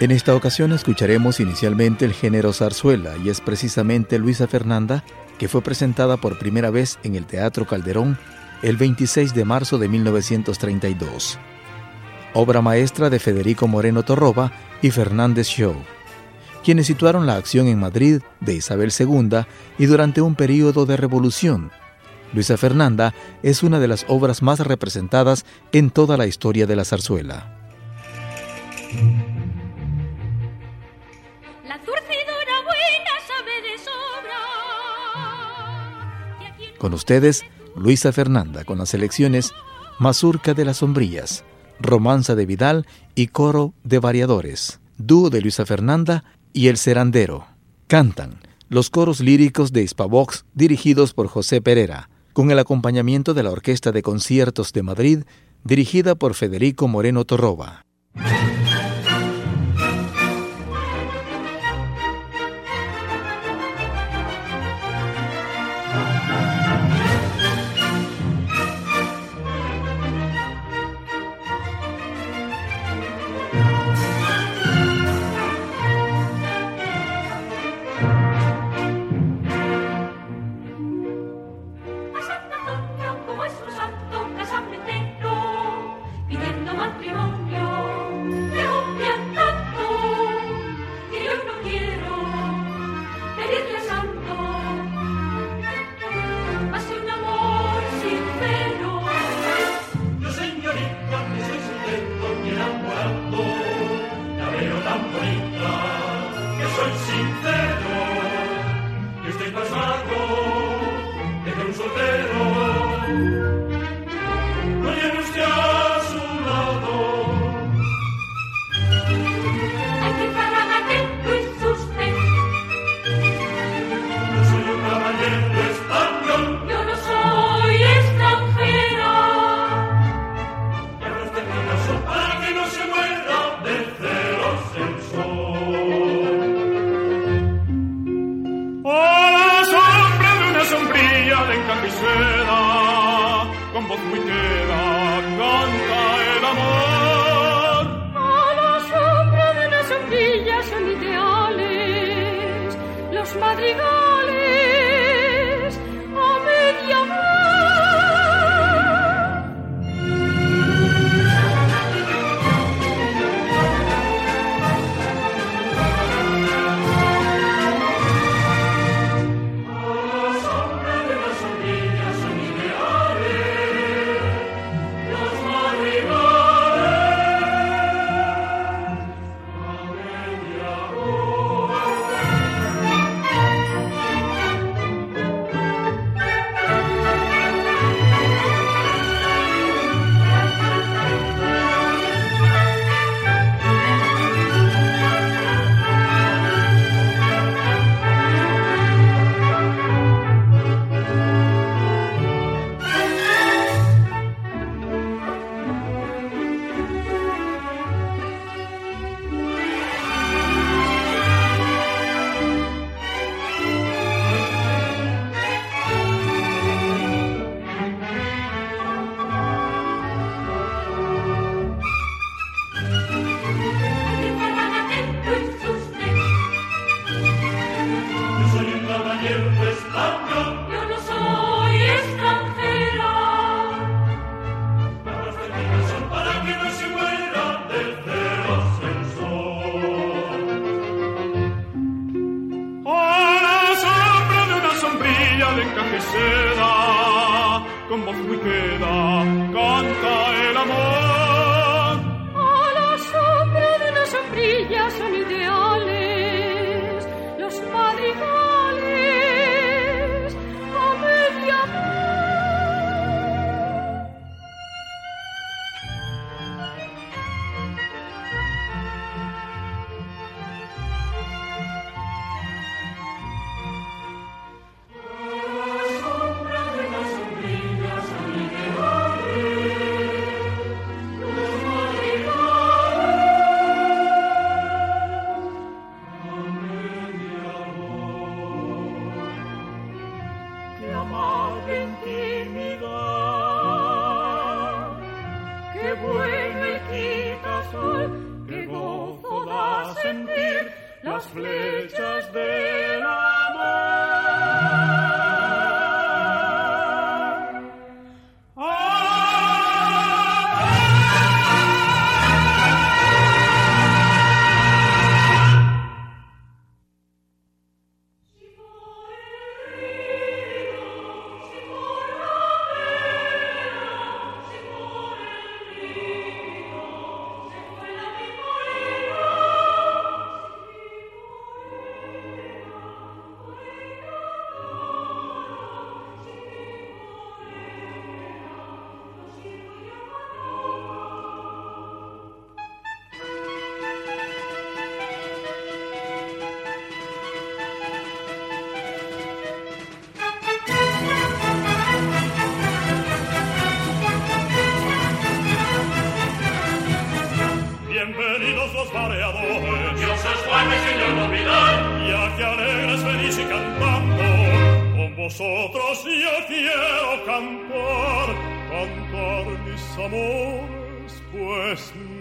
En esta ocasión escucharemos inicialmente el género zarzuela y es precisamente Luisa Fernanda que fue presentada por primera vez en el Teatro Calderón el 26 de marzo de 1932. Obra maestra de Federico Moreno Torroba y Fernández Show, quienes situaron la acción en Madrid de Isabel II y durante un período de revolución. Luisa Fernanda es una de las obras más representadas en toda la historia de la zarzuela. Con ustedes, Luisa Fernanda con las selecciones Mazurca de las Sombrillas, Romanza de Vidal y Coro de Variadores, Dúo de Luisa Fernanda y El Serandero. Cantan los coros líricos de Hispavox dirigidos por José Pereira, con el acompañamiento de la Orquesta de Conciertos de Madrid dirigida por Federico Moreno Torroba.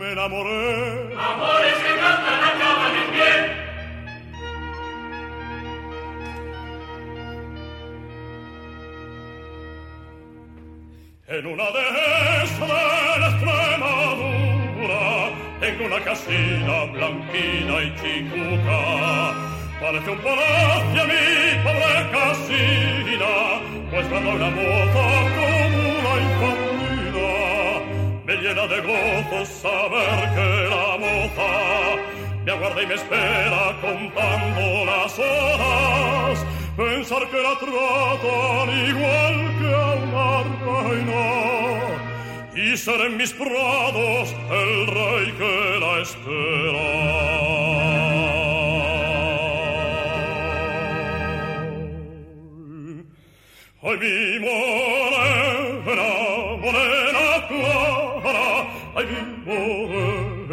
Me enamoré. Amores que cantan acaban en bien. En una dehesa de la Extremadura tengo una casina blanquina y chicuca Parece un palacio mi pobre casina, pues cuando una moza llena de gozo saber que la moza me aguarda y me espera contando las horas, pensar que la tratan igual que a una reina, y ser en mis prados el rey que la espera. Ay, mi morena,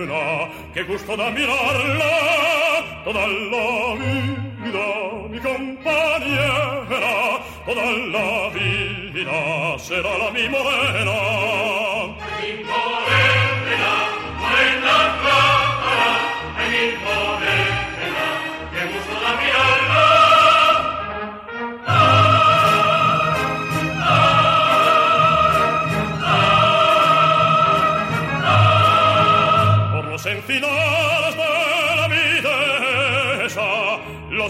morena, qué gusto da mirarla toda la vida, mi compañera, toda la vida será la mi morena.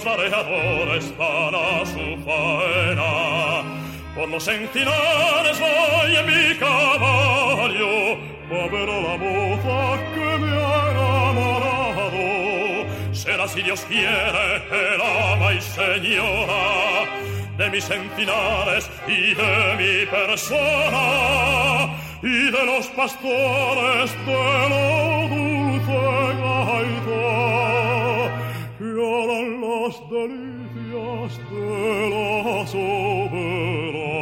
Los mareadores van a su faena. Por los encinares voy en mi caballo, a ver a la moza que me ha enamorado. Será si Dios quiere el ama y señora de mis encinares y de mi persona y de los pastores de lo dulce las delicias de la soberana.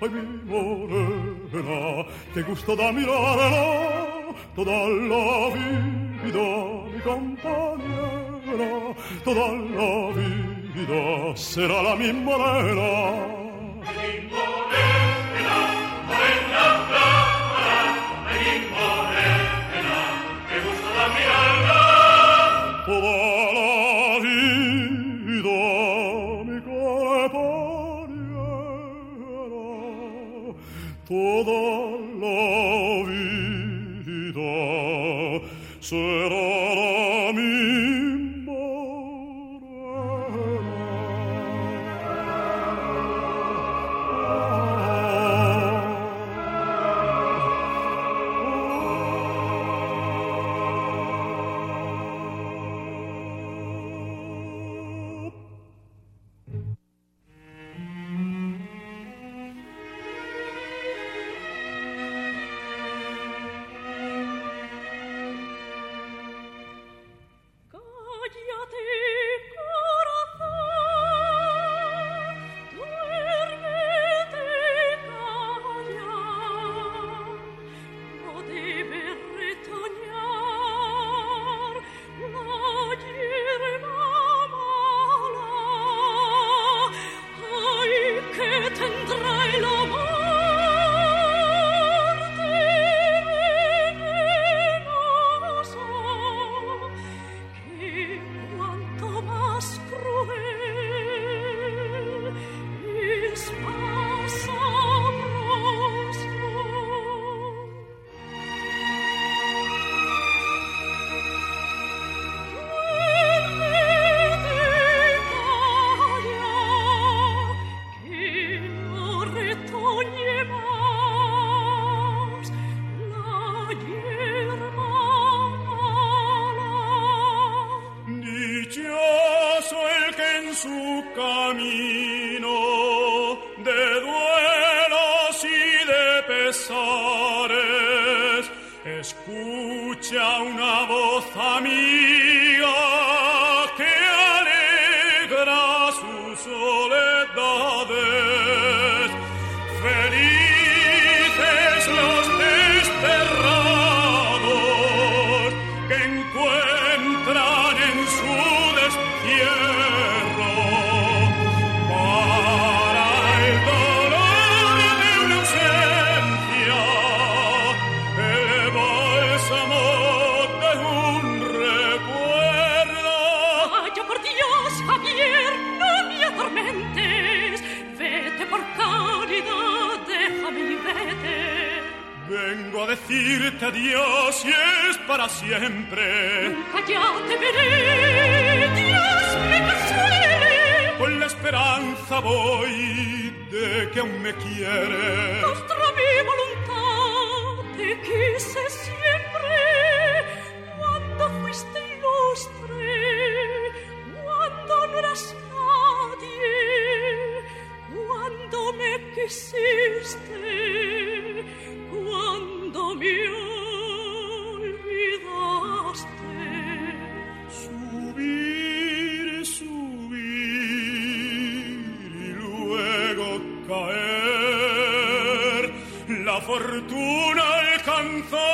Ay, mi morena, qué gusto da mirarla toda la vida, mi compañera, toda la vida será la mi morena. Decirte adiós y es para siempre. Nunca ya te veré, Dios me consuele. Con la esperanza voy de que aún me quieres. Contra mi voluntad te quise siempre. Cuando fuiste ilustre, cuando no eras nadie, cuando me quisiste. Fortuna alcanzar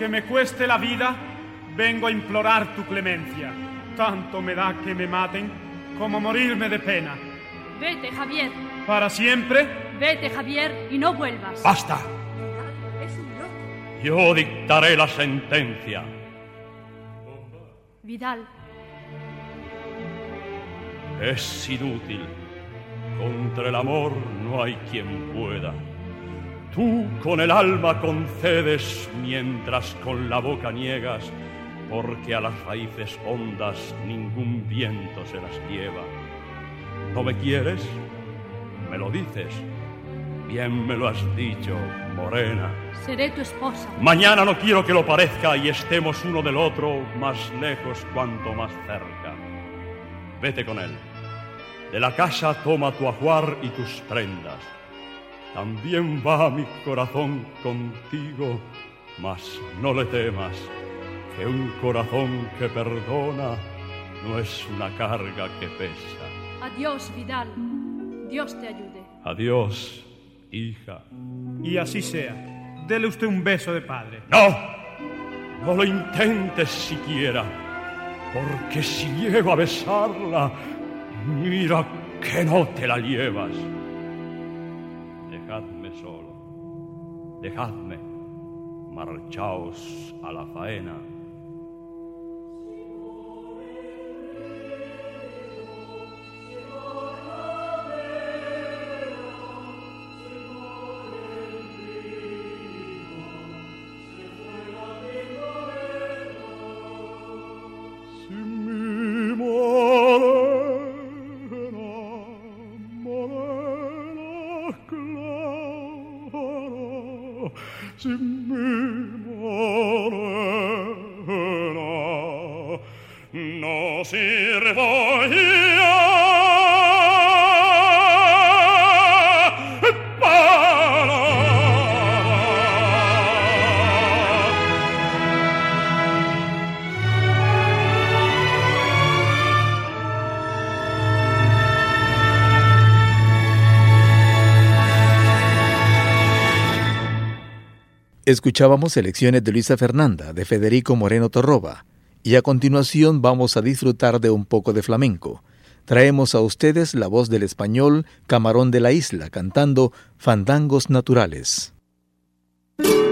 Aunque me cueste la vida, vengo a implorar tu clemencia. Tanto me da que me maten como morirme de pena. Vete, Javier. ¿Para siempre? Vete, Javier, y no vuelvas. ¡Basta! Yo dictaré la sentencia. Vidal. Es inútil. Contra el amor no hay quien pueda. Tú con el alma concedes mientras con la boca niegas, porque a las raíces hondas ningún viento se las lleva. ¿No me quieres? Me lo dices. Bien me lo has dicho, morena. Seré tu esposa. Mañana no quiero que lo parezca y estemos uno del otro más lejos cuanto más cerca. Vete con él. De la casa toma tu ajuar y tus prendas también va mi corazón contigo, mas no le temas, que un corazón que perdona no es una carga que pesa. Adiós, Vidal. Dios te ayude. Adiós, hija. Y así sea. Dele usted un beso de padre. No, no lo intentes siquiera, porque si llego a besarla, mira que no te la llevas solo, dejadme, marchaos a la faena. Escuchábamos selecciones de Luisa Fernanda, de Federico Moreno Torroba, y a continuación vamos a disfrutar de un poco de flamenco. Traemos a ustedes la voz del español Camarón de la Isla cantando Fandangos Naturales. a una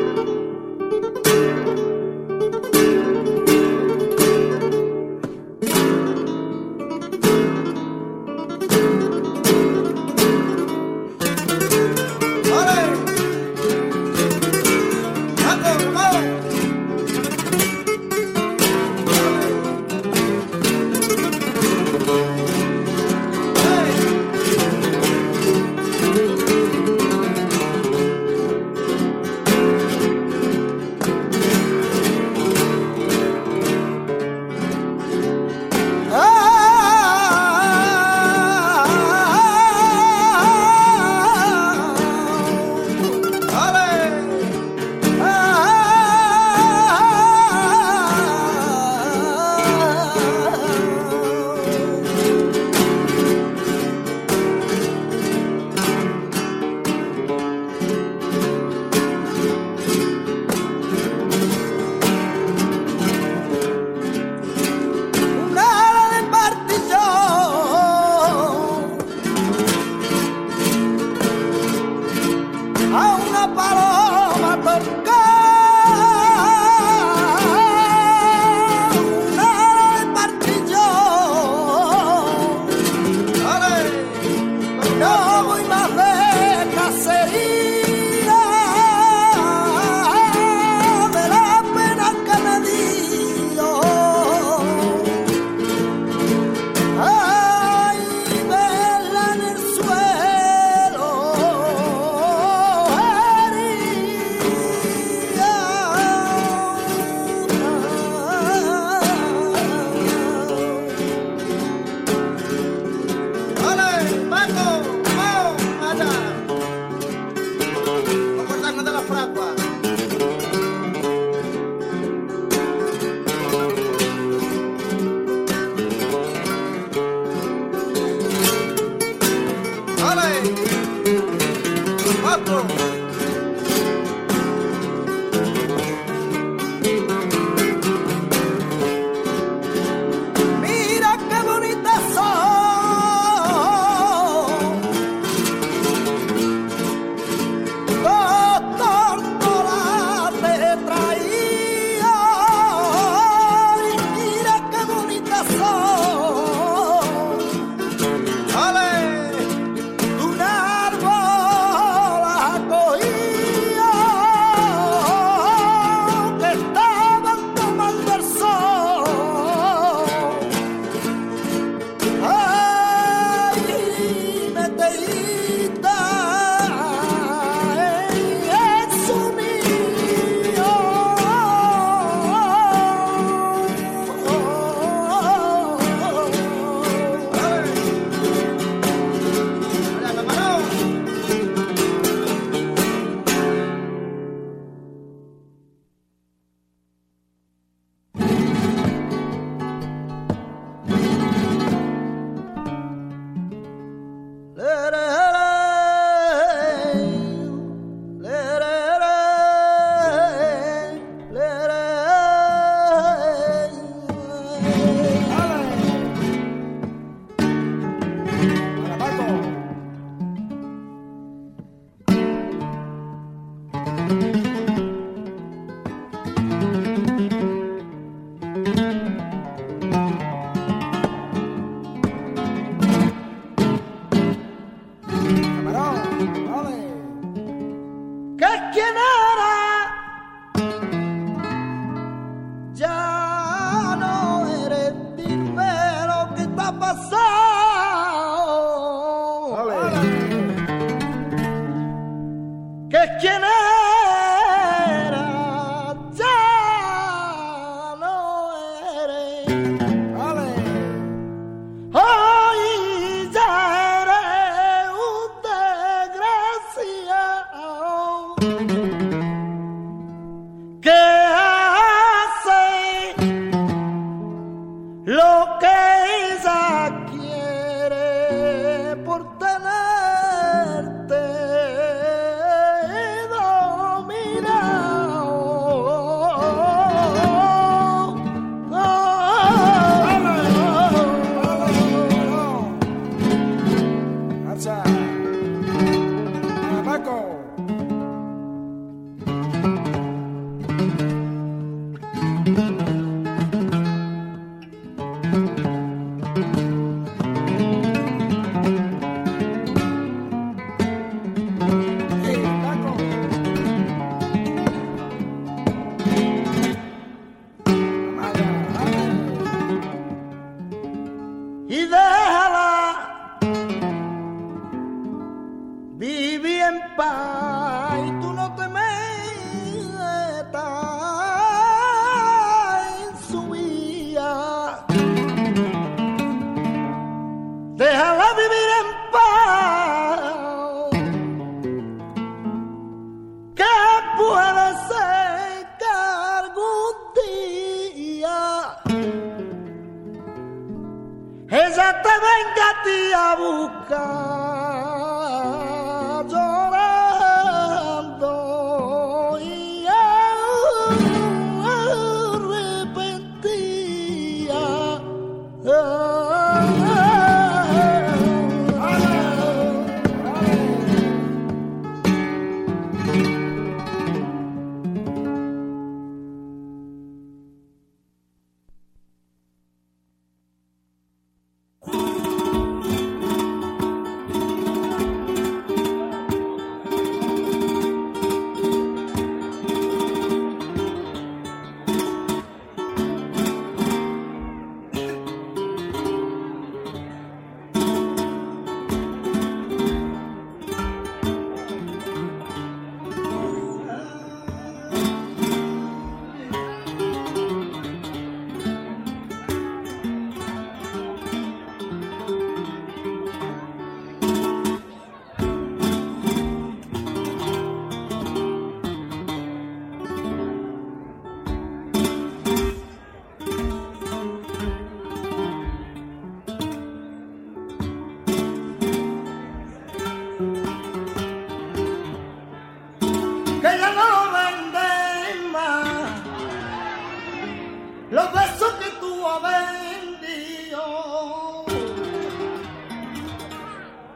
besos que tú has vendido,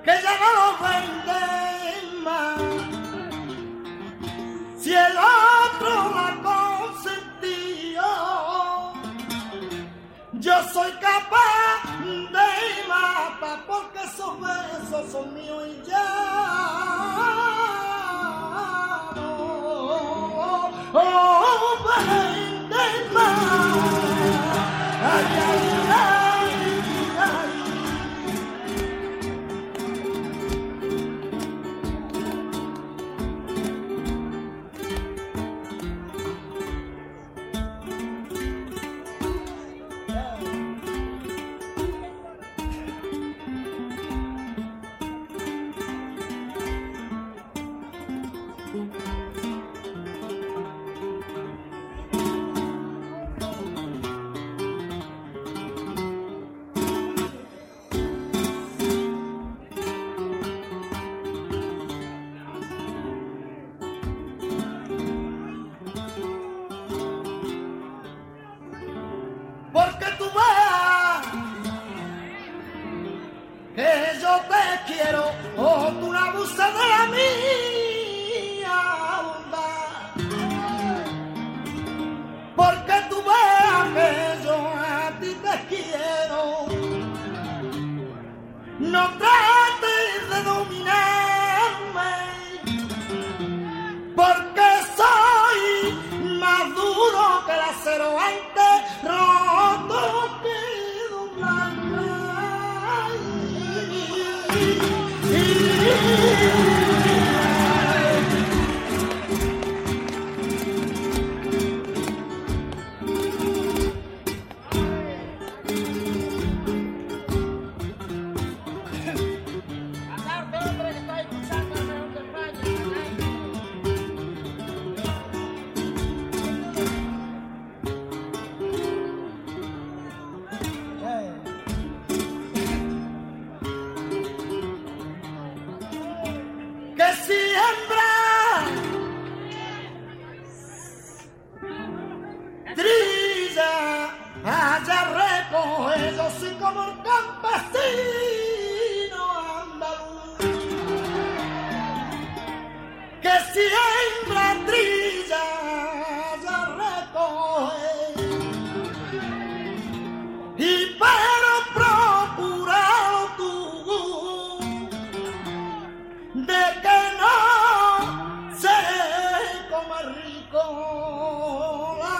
que ya no los venden más. Si el otro la consentió, yo soy capaz de matar porque esos besos son míos y ya. Porque que no se coma rico la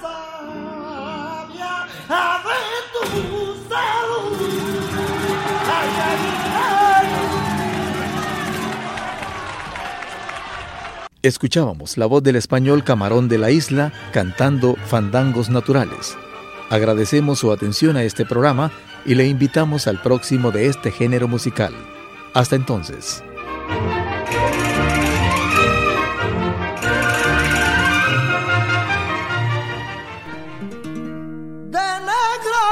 savia a ver tu salud. Escuchábamos la voz del español Camarón de la Isla cantando Fandangos Naturales. Agradecemos su atención a este programa y le invitamos al próximo de este género musical. Hasta entonces. de negro,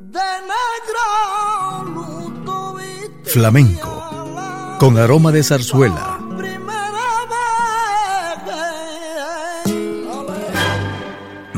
de negro, luto viste Flamenco, la con aroma de zarzuela.